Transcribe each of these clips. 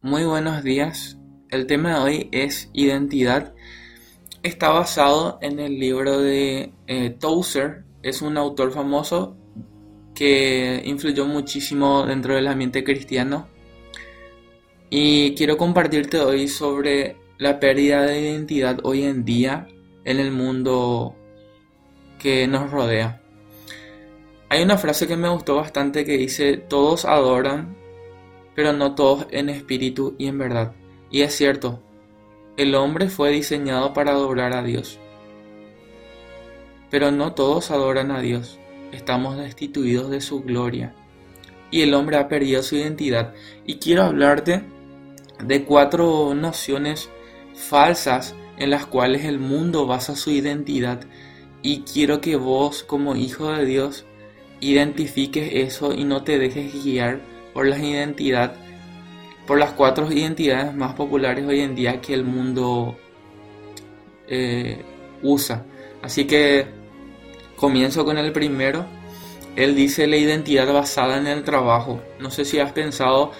Muy buenos días. El tema de hoy es identidad. Está basado en el libro de eh, Tozer. Es un autor famoso que influyó muchísimo dentro del ambiente cristiano. Y quiero compartirte hoy sobre la pérdida de identidad hoy en día en el mundo que nos rodea. Hay una frase que me gustó bastante que dice, todos adoran, pero no todos en espíritu y en verdad. Y es cierto, el hombre fue diseñado para adorar a Dios. Pero no todos adoran a Dios. Estamos destituidos de su gloria. Y el hombre ha perdido su identidad. Y quiero hablarte de cuatro nociones falsas en las cuales el mundo basa su identidad. Y quiero que vos como hijo de Dios identifiques eso y no te dejes guiar por las identidad, por las cuatro identidades más populares hoy en día que el mundo eh, usa. Así que comienzo con el primero. Él dice la identidad basada en el trabajo. No sé si has pensado,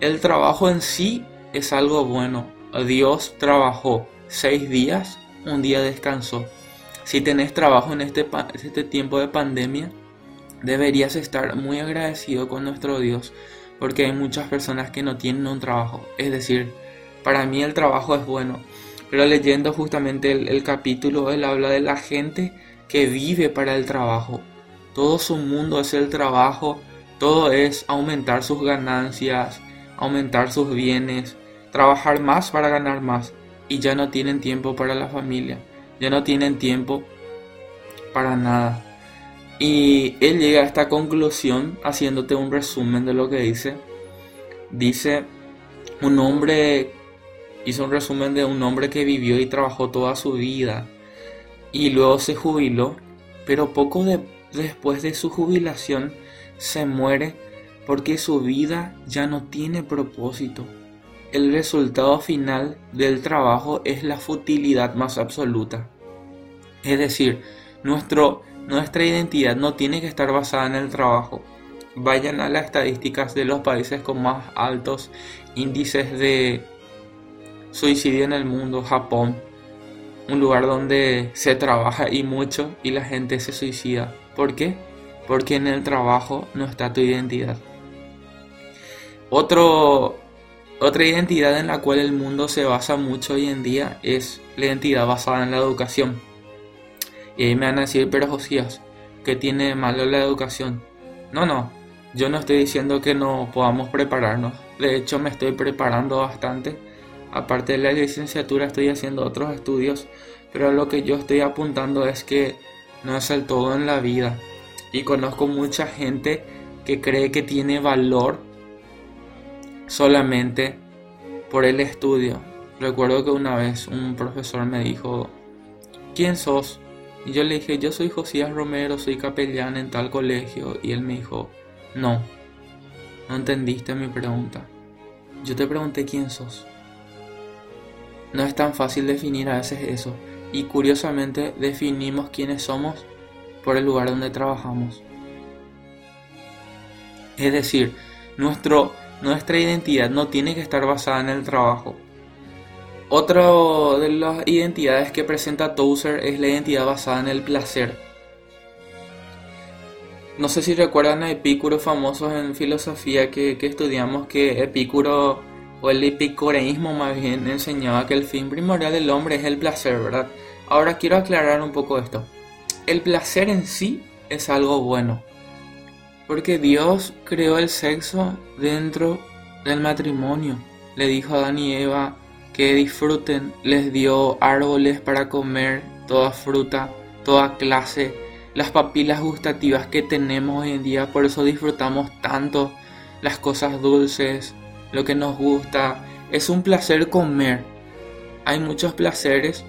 el trabajo en sí es algo bueno. Dios trabajó seis días, un día descansó. Si tenés trabajo en este, este tiempo de pandemia, deberías estar muy agradecido con nuestro Dios porque hay muchas personas que no tienen un trabajo. Es decir, para mí el trabajo es bueno, pero leyendo justamente el, capítulo, él habla de la gente que vive para el trabajo. Todo su mundo es el trabajo, todo es aumentar sus ganancias, aumentar sus bienes, trabajar más para ganar más y ya no tienen tiempo para la familia, ya no tienen tiempo para nada. Y él llega a esta conclusión haciéndote un resumen de lo que dice. Dice, un hombre, hizo un resumen de un hombre que vivió y trabajó toda su vida y luego se jubiló, pero poco después de su jubilación se muere porque su vida ya no tiene propósito. El resultado final del trabajo es la futilidad más absoluta. Es decir, nuestro nuestra identidad no tiene que estar basada en el trabajo. Vayan a las estadísticas de los países con más altos índices de suicidio en el mundo, Japón, un lugar donde se trabaja y mucho y la gente se suicida. ¿Por qué? Porque en el trabajo no está tu identidad. Otra identidad en la cual el mundo se basa mucho hoy en día es la identidad basada en la educación. Y ahí me van a decir, pero Josías, ¿qué tiene malo la educación? No, no, yo no estoy diciendo que no podamos prepararnos. De hecho, me estoy preparando bastante. Aparte de la licenciatura, estoy haciendo otros estudios. Pero lo que yo estoy apuntando es que no es el todo en la vida. Y conozco mucha gente que cree que tiene valor solamente por el estudio. Recuerdo que una vez un profesor me dijo, ¿quién sos? Y yo le dije, yo soy Josías Romero, soy capellán en tal colegio. Y él me dijo, no, no entendiste mi pregunta. Yo te pregunté quién sos. No es tan fácil definir a veces eso. Y curiosamente definimos quiénes somos por el lugar donde trabajamos. Es decir, nuestro, nuestra identidad no tiene que estar basada en el trabajo. Otra de las identidades que presenta Tozer es la identidad basada en el placer. No sé si recuerdan a Epicuro famosos en filosofía que, estudiamos que Epicuro o el epicureísmo más bien enseñaba que el fin primordial del hombre es el placer, ¿verdad? Ahora quiero aclarar un poco esto. El placer en sí es algo bueno, porque Dios creó el sexo dentro del matrimonio. Le dijo a Adán Eva, que disfruten, les dio árboles para comer, toda fruta, toda clase, las papilas gustativas que tenemos hoy en día, por eso disfrutamos tanto las cosas dulces, lo que nos gusta, es un placer comer. Hay muchos placeres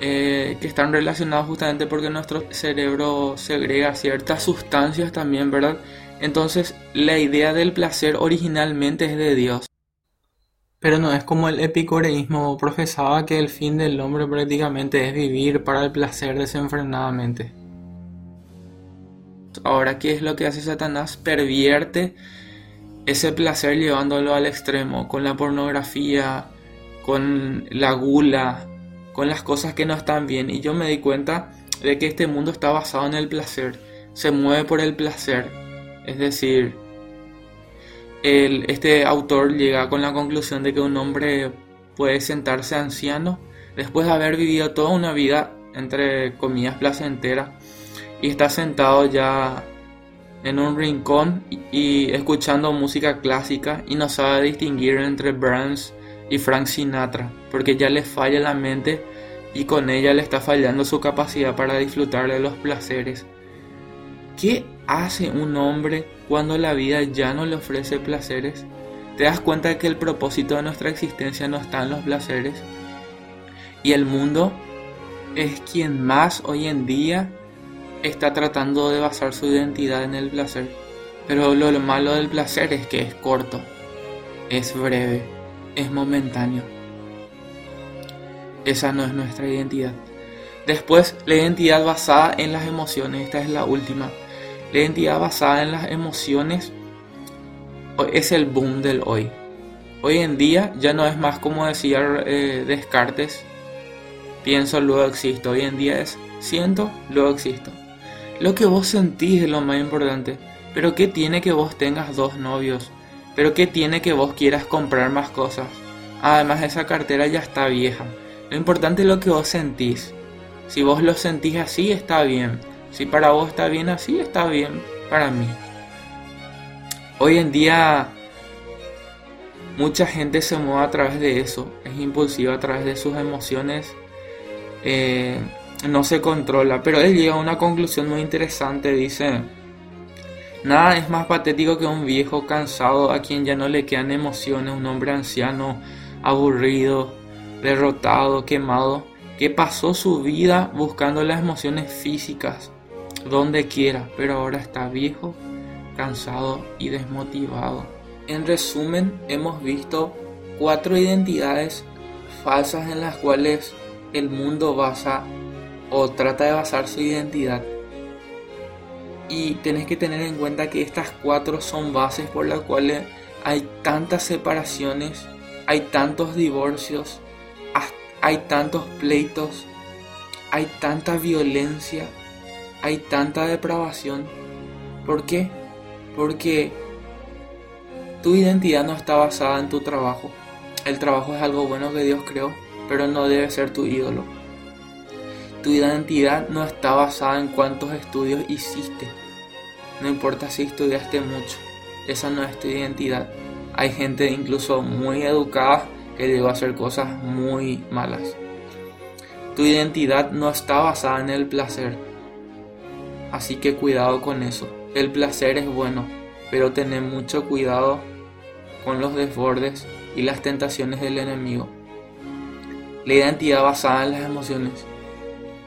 eh, que están relacionados justamente porque nuestro cerebro segrega ciertas sustancias también, ¿verdad? Entonces la idea del placer originalmente es de Dios. Pero no es como el epicureísmo profesaba que el fin del hombre prácticamente es vivir para el placer desenfrenadamente. Ahora, ¿qué es lo que hace Satanás? Pervierte ese placer llevándolo al extremo, con la pornografía, con la gula, con las cosas que no están bien. Y yo me di cuenta de que este mundo está basado en el placer, se mueve por el placer. Es decir, este autor llega con la conclusión de que un hombre puede sentarse anciano después de haber vivido toda una vida, entre comillas, placentera, y está sentado ya en un rincón y escuchando música clásica y no sabe distinguir entre Burns y Frank Sinatra, porque ya le falla la mente y con ella le está fallando su capacidad para disfrutar de los placeres. ¿Qué hace un hombre cuando la vida ya no le ofrece placeres? ¿Te das cuenta de que el propósito de nuestra existencia no está en los placeres? Y el mundo es quien más hoy en día está tratando de basar su identidad en el placer. Pero lo malo del placer es que es corto, es breve, es momentáneo. Esa no es nuestra identidad. Después, la identidad basada en las emociones. Esta es la última. La identidad basada en las emociones es el boom del hoy. Hoy en día ya no es más como decía eh, Descartes, pienso, luego existo. Hoy en día es siento, luego existo. Lo que vos sentís es lo más importante. Pero ¿qué tiene que vos tengas dos novios? ¿Pero qué tiene que vos quieras comprar más cosas? Además esa cartera ya está vieja. Lo importante es lo que vos sentís. Si vos lo sentís así, está bien. Si para vos está bien así, está bien para mí. Hoy en día mucha gente se mueve a través de eso. Es impulsiva a través de sus emociones. Eh, no se controla. Pero él llega a una conclusión muy interesante. Dice, nada es más patético que un viejo cansado a quien ya no le quedan emociones, un hombre anciano, aburrido, derrotado, quemado, que pasó su vida buscando las emociones físicas donde quiera, pero ahora está viejo, cansado y desmotivado. En resumen, hemos visto cuatro identidades falsas en las cuales el mundo basa o trata de basar su identidad. Y tenés que tener en cuenta que estas cuatro son bases por las cuales hay tantas separaciones, hay tantos divorcios, hay tantos pleitos, hay tanta violencia, hay tanta depravación. ¿Por qué? Porque tu identidad no está basada en tu trabajo. El trabajo es algo bueno que Dios creó, pero no debe ser tu ídolo. Tu identidad no está basada en cuántos estudios hiciste. No importa si estudiaste mucho. Esa no es tu identidad. Hay gente incluso muy educada que llegó a hacer cosas muy malas. Tu identidad no está basada en el placer. Así que cuidado con eso. El placer es bueno, pero ten mucho cuidado con los desbordes y las tentaciones del enemigo. La identidad basada en las emociones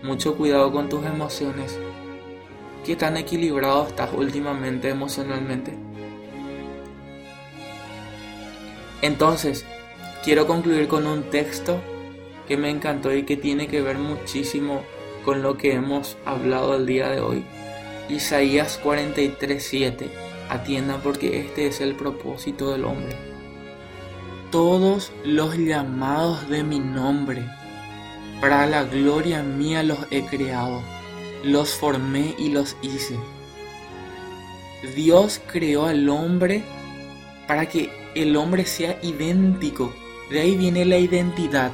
mucho cuidado con tus emociones. ¿Qué tan equilibrado estás últimamente emocionalmente? Entonces, quiero concluir con un texto que me encantó y que tiene que ver muchísimo con lo que hemos hablado el día de hoy. Isaías 43:7. Atienda porque este es el propósito del hombre. Todos los llamados de mi nombre para la gloria mía los he creado, los formé y los hice. Dios creó al hombre para que el hombre sea idéntico. De ahí viene la identidad.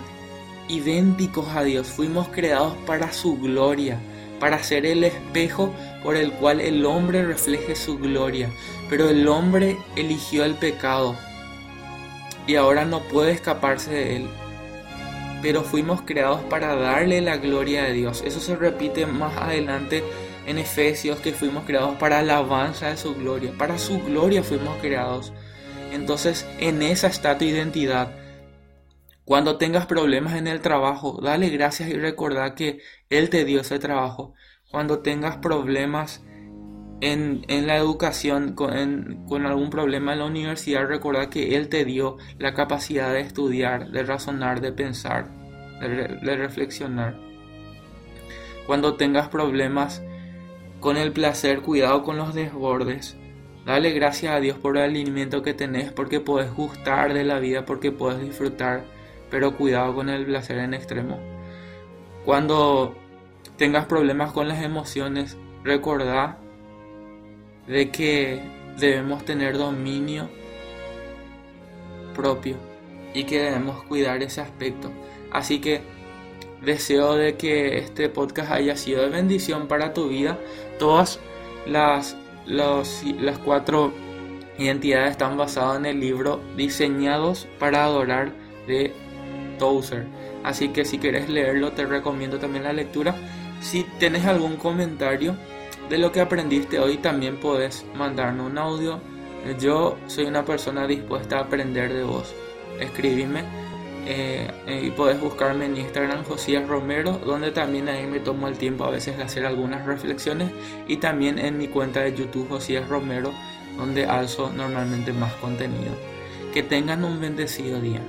Idénticos a Dios. Fuimos creados para su gloria, para ser el espejo por el cual el hombre refleje su gloria. Pero el hombre eligió el pecado y ahora no puede escaparse de él pero fuimos creados para darle la gloria a Dios. Eso se repite más adelante en Efesios, que fuimos creados para alabanza de su gloria. Para su gloria fuimos creados. Entonces, en esa está tu identidad. Cuando tengas problemas en el trabajo, dale gracias y recordad que Él te dio ese trabajo. Cuando tengas problemas en, la educación, con, con, algún problema en la universidad, recordad que Él te dio la capacidad de estudiar, de razonar, de pensar, de, reflexionar. Cuando tengas problemas con el placer, cuidado con los desbordes. Dale gracias a Dios por el alimento que tenés, porque podés gustar de la vida, porque podés disfrutar, pero cuidado con el placer en extremo. Cuando tengas problemas con las emociones, recordá de que debemos tener dominio propio y que debemos cuidar ese aspecto. Así que deseo de que este podcast haya sido de bendición para tu vida. Todas las, las cuatro identidades están basadas en el libro Diseñados para Adorar de Así que si quieres leerlo te recomiendo también la lectura. Si tienes algún comentario de lo que aprendiste hoy también puedes mandarme un audio. Yo soy una persona dispuesta a aprender de vos. Escribime eh, y puedes buscarme en Instagram Josías Romero, donde también ahí me tomo el tiempo a veces de hacer algunas reflexiones y también en mi cuenta de YouTube Josías Romero, donde alzo normalmente más contenido. Que tengan un bendecido día.